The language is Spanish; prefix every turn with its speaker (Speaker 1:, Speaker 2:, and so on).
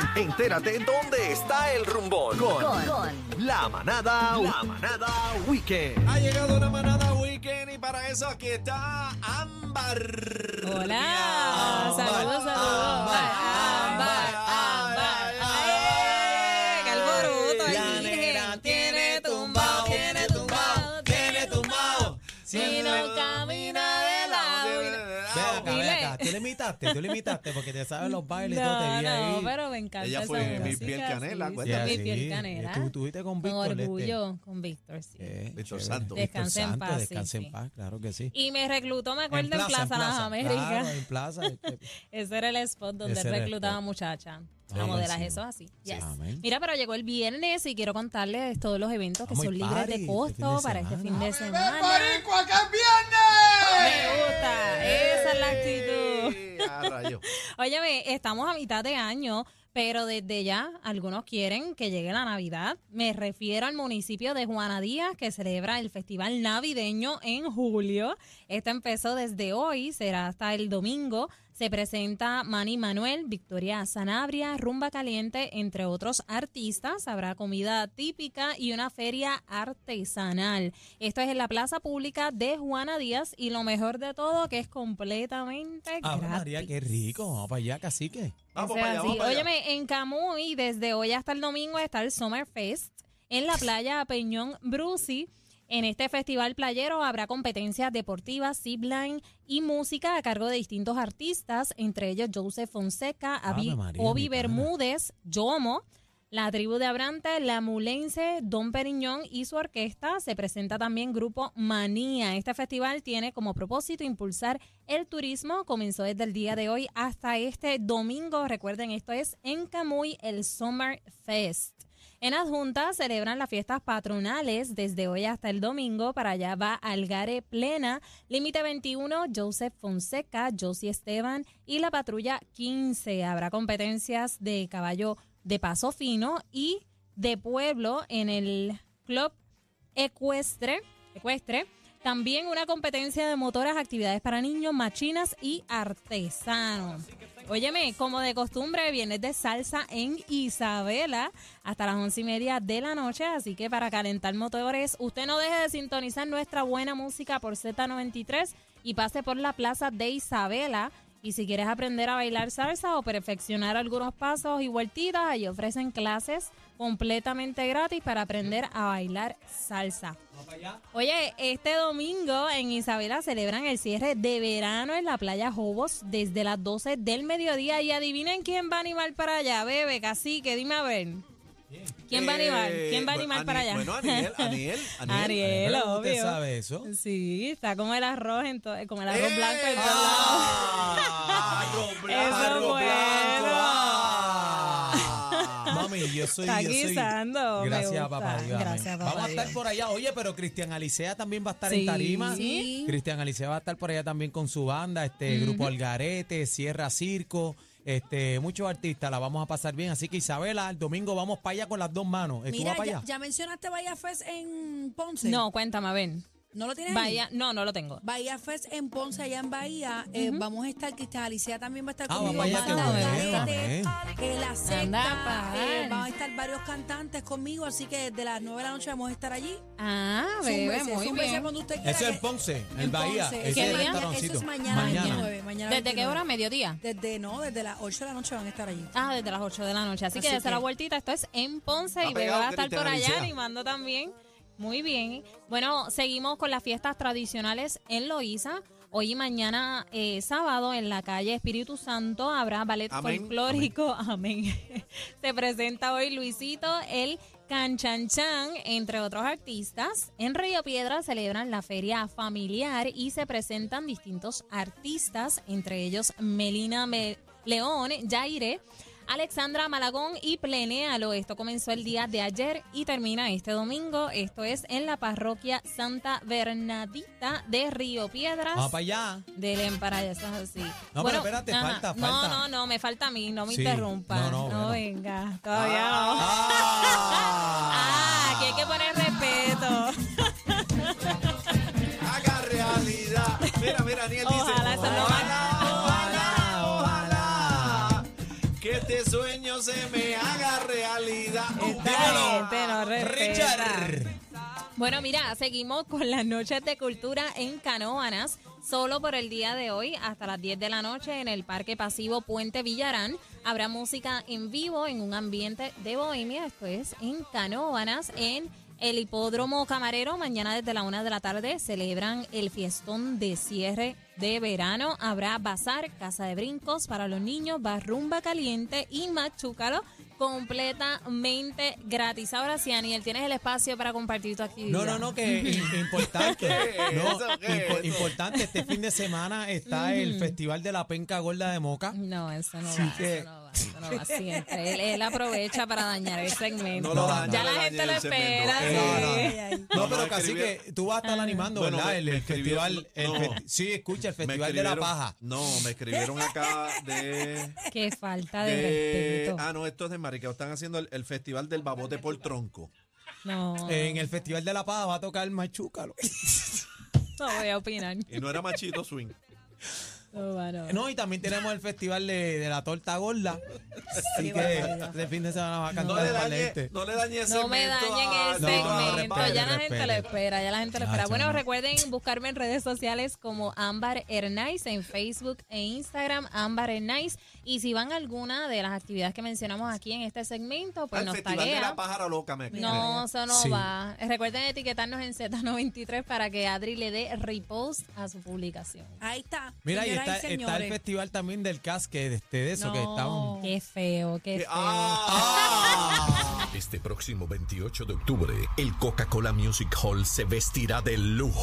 Speaker 1: entérate dónde está el rumbón. Con, la manada, la manada weekend.
Speaker 2: Ha llegado la manada weekend y para eso aquí está Ámbar.
Speaker 3: Hola,
Speaker 2: Acá, acá. Tú le imitaste, tú le imitaste porque te sabes los bailes y todo, te
Speaker 3: No,
Speaker 2: vi
Speaker 3: no,
Speaker 2: ahí.
Speaker 3: pero me encanta
Speaker 4: Ella fue mi piel canela,
Speaker 3: sí,
Speaker 4: cuéntame.
Speaker 3: sí,
Speaker 2: Sí,
Speaker 3: mi piel canela.
Speaker 2: Tú estuviste con
Speaker 3: Con
Speaker 2: Víctor. este.
Speaker 3: orgullo, con Víctor, sí.
Speaker 2: Eh,
Speaker 4: Víctor
Speaker 2: chévere.
Speaker 4: Santo.
Speaker 2: Víctor
Speaker 3: Descanse en paz,
Speaker 2: Descanse
Speaker 3: sí.
Speaker 2: en paz, claro que sí.
Speaker 3: Y me reclutó, me acuerdo, en Plaza, Las Américas.
Speaker 2: Claro, en Plaza.
Speaker 3: Ese era el spot donde reclutaba muchachas. A modelar
Speaker 2: buenísimo.
Speaker 3: eso así.
Speaker 2: Sí,
Speaker 3: Yes. Mira, pero llegó el viernes y quiero contarles todos los eventos que
Speaker 2: Vamos
Speaker 3: son libres
Speaker 2: party
Speaker 3: de
Speaker 2: este
Speaker 3: costo
Speaker 2: de
Speaker 3: para este fin de semana.
Speaker 4: ¡Boricua, que es
Speaker 3: Me
Speaker 4: viernes!
Speaker 3: gusta, esa es la actitud.
Speaker 4: Sí, a rayo.
Speaker 3: Óyeme, estamos a mitad de año, pero desde ya algunos quieren que llegue la Navidad. Me refiero al municipio de Juana Díaz, que celebra el Festival Navideño en julio. Este empezó desde hoy, será hasta el domingo. Se presenta Manny Manuel, Victoria Sanabria, Rumba Caliente, entre otros artistas. Habrá comida típica y una feria artesanal. Esto es en la plaza pública de Juana Díaz y lo mejor de todo que es completamente
Speaker 2: Ah,
Speaker 3: gratis.
Speaker 2: María, qué rico. Vamos para allá, cacique.
Speaker 4: Vamos
Speaker 3: Ese
Speaker 4: para
Speaker 3: es
Speaker 4: allá.
Speaker 3: Óyeme, en Camuy, desde hoy hasta el domingo está el Summer Fest en la playa Peñón Bruci. En este festival playero habrá competencias deportivas, zipline y música a cargo de distintos artistas, entre ellos Joseph Fonseca,
Speaker 2: María,
Speaker 3: Obi. Bermúdez, Yomo, la tribu de Abrante, la Mulense, Don Periñón y su orquesta. Se presenta también Grupo Manía. Este festival tiene como propósito impulsar el turismo. Comenzó desde el día de hoy hasta este domingo. Recuerden, esto es en Camuy, el Summer Fest. En Adjunta celebran las fiestas patronales desde hoy hasta el domingo. Para allá va Algare Plena, Límite 21, Joseph Fonseca, Josie Esteban y la Patrulla 15. Habrá competencias de caballo de paso fino y de pueblo en el Club Ecuestre. Ecuestre. También una competencia de motoras, actividades para niños, machinas y artesanos. Óyeme, como de costumbre, vienes de salsa en Isabela hasta las once y media de la noche. Así que para calentar motores, usted no deje de sintonizar nuestra buena música por Z93 y pase por la plaza de Isabela. Y si quieres aprender a bailar salsa o perfeccionar algunos pasos y vueltitas, ahí ofrecen clases completamente gratis para aprender a bailar salsa. Oye, este domingo en Isabela celebran el cierre de verano en la playa Jobos desde las 12 del mediodía. Y adivinen quién va a animar para allá, bebé, cacique, dime a ver. ¿Quién va a animar?
Speaker 4: Eh,
Speaker 3: ¿Quién va a animar para allá?
Speaker 4: Bueno, Aniel, Aniel, Aniel.
Speaker 3: Ariel,
Speaker 2: Pero ¿usted
Speaker 3: obvio.
Speaker 2: sabe eso?
Speaker 3: Sí, está como el arroz, en to- como el arroz
Speaker 4: ¡Eh!
Speaker 3: blanco en todos lados.
Speaker 4: Ah, arroz blanco,
Speaker 3: Eso
Speaker 4: arroz
Speaker 3: bueno.
Speaker 4: blanco, ah.
Speaker 2: Mami, yo soy.
Speaker 3: Está
Speaker 2: yo soy-
Speaker 3: guisando, me
Speaker 2: Gracias, papá Dios.
Speaker 3: Gracias, papá
Speaker 2: Vamos a estar
Speaker 3: Dios.
Speaker 2: por allá. Oye, pero Cristian Alicea también va a estar
Speaker 3: Sí.
Speaker 2: en Tarima.
Speaker 3: Sí.
Speaker 2: Cristian Alicea va a estar por allá también con su banda, este grupo Algarete, Sierra Circo. Este, muchos artistas, la vamos a pasar bien. Así que Isabela, el domingo vamos para allá con las dos manos. ¿Tú
Speaker 5: Mira,
Speaker 2: vas para
Speaker 5: ya,
Speaker 2: allá?
Speaker 5: ya mencionaste Bahía Fest en Ponce.
Speaker 3: No, cuéntame, ven.
Speaker 5: ¿No lo tienes ahí?
Speaker 3: Bahía, no, no lo tengo.
Speaker 5: Bahía Fest en Ponce, allá en Bahía. Eh, vamos a estar, Cristian Alicia también va a estar
Speaker 2: Ah,
Speaker 5: conmigo.
Speaker 2: vamos
Speaker 5: va a
Speaker 2: amén.
Speaker 5: eh, la secta. eh, van a estar varios cantantes conmigo, así que desde las 9 de la noche vamos a estar allí.
Speaker 3: Ah, bebé, muy
Speaker 5: zúmbese
Speaker 3: bien.
Speaker 5: cuando usted quiera.
Speaker 2: Eso es
Speaker 5: que-
Speaker 2: Ponce, en
Speaker 5: en
Speaker 2: Bahía.
Speaker 5: Eso es mañana,
Speaker 2: Mañana.
Speaker 5: 29, mañana
Speaker 3: ¿Desde qué
Speaker 5: 29.
Speaker 3: hora? ¿Mediodía?
Speaker 5: Desde, no, desde las 8 de la noche van a estar allí.
Speaker 3: Ah, desde las 8 de la noche. Así, que desde la vueltita, esto es en Ponce y Bebé va a estar por allá animando también. Muy bien. Bueno, seguimos con las fiestas tradicionales en Loíza. Hoy y mañana, eh, sábado, en la calle Espíritu Santo, habrá ballet
Speaker 4: Amén,
Speaker 3: folclórico. Amén. Se presenta hoy Luisito, el Canchanchan, entre otros artistas. En Río Piedra celebran la feria familiar y se presentan distintos artistas, entre ellos Melina Me- León, Jaire, Alexandra Malagón y Plenéalo. Esto comenzó el día de ayer y termina este domingo. Esto es en la parroquia Santa Bernadita de Río Piedras.
Speaker 2: Vamos para allá.
Speaker 3: Del Emparaya, eso es así.
Speaker 2: No, pero espérate,
Speaker 3: ajá.
Speaker 2: falta,
Speaker 3: No,
Speaker 2: falta.
Speaker 3: no, no, me falta a mí, no me
Speaker 2: Sí,
Speaker 3: interrumpa.
Speaker 2: no, no, bueno.
Speaker 3: venga, todavía no.
Speaker 2: Ah.
Speaker 3: Ah, aquí hay que poner respeto.
Speaker 4: Haga realidad. Mira, mira, Aniel dice. Se me haga realidad.
Speaker 3: Esta gente no respeta.
Speaker 2: Richard.
Speaker 3: Bueno, mira, seguimos con las noches de cultura en Canóvanas. Solo por el día de hoy, hasta las 10 de la noche, en el Parque Pasivo Puente Villarán, habrá música en vivo en un ambiente de bohemia. Esto es en Canóvanas, en el Hipódromo Camarero. Mañana desde la una de la tarde celebran el fiestón de cierre de verano. Habrá bazar, casa de brincos para los niños, barrumba caliente y machúcalo completamente gratis. Ahora sí, Aniel, tienes el espacio para compartir tu actividad.
Speaker 2: No, no, no, que im- importante. Importante, este fin de semana está el Festival de la Penca Gorda de Moca.
Speaker 3: No, eso no
Speaker 2: Así
Speaker 3: va,
Speaker 2: que-
Speaker 3: eso no va, eso no va siempre. Él, él aprovecha para dañar el segmento.
Speaker 4: No lo dañe,
Speaker 3: ya
Speaker 4: no
Speaker 3: la gente lo espera.
Speaker 4: Eh,
Speaker 3: sí.
Speaker 2: no, pero casi que tú vas a estar animando,
Speaker 4: Bueno,
Speaker 2: ¿verdad?
Speaker 4: me-
Speaker 2: el,
Speaker 4: me
Speaker 2: el
Speaker 4: escribió-
Speaker 2: festival. el
Speaker 4: no.
Speaker 2: festi- sí, escucha, el Festival de la Paja.
Speaker 4: No, me escribieron acá de.
Speaker 3: Qué falta de,
Speaker 4: de
Speaker 3: respeto.
Speaker 4: ah, no, esto es de Mariqueo. Están haciendo el, el festival del babote por tronco.
Speaker 3: No,
Speaker 2: En el Festival de la Paja va a tocar Machúcalo.
Speaker 3: no voy a opinar.
Speaker 4: Y no era machito swing.
Speaker 3: No,
Speaker 2: y también tenemos el Festival de, de la Torta Gorda. Así que este fin de semana va a
Speaker 4: No le
Speaker 2: de
Speaker 4: no le dañe ese
Speaker 3: No me dañen el
Speaker 2: No,
Speaker 3: segmento.
Speaker 2: respete,
Speaker 3: ya la gente lo espera, ya la gente lo espera. Bueno,
Speaker 2: no.
Speaker 3: recuerden buscarme en redes sociales como Ámbar Hernáiz en Facebook e Instagram, Ámbar Hernáiz. Y si van a alguna de las actividades que mencionamos aquí en este segmento, pues
Speaker 4: Al
Speaker 3: nos
Speaker 4: festival de la
Speaker 3: taguean.
Speaker 4: pájara loca me
Speaker 3: No, eso no
Speaker 2: Sí.
Speaker 3: va. Recuerden etiquetarnos en Z93 para que Adri le dé repost a su publicación.
Speaker 5: Ahí está.
Speaker 2: Mira, y está, está el festival también del casque, de, este, de eso, que está un...
Speaker 3: Qué feo, qué
Speaker 4: Que-
Speaker 3: feo.
Speaker 4: ¡Ah!
Speaker 1: Este próximo 28 de octubre, el Coca-Cola Music Hall se vestirá de lujo.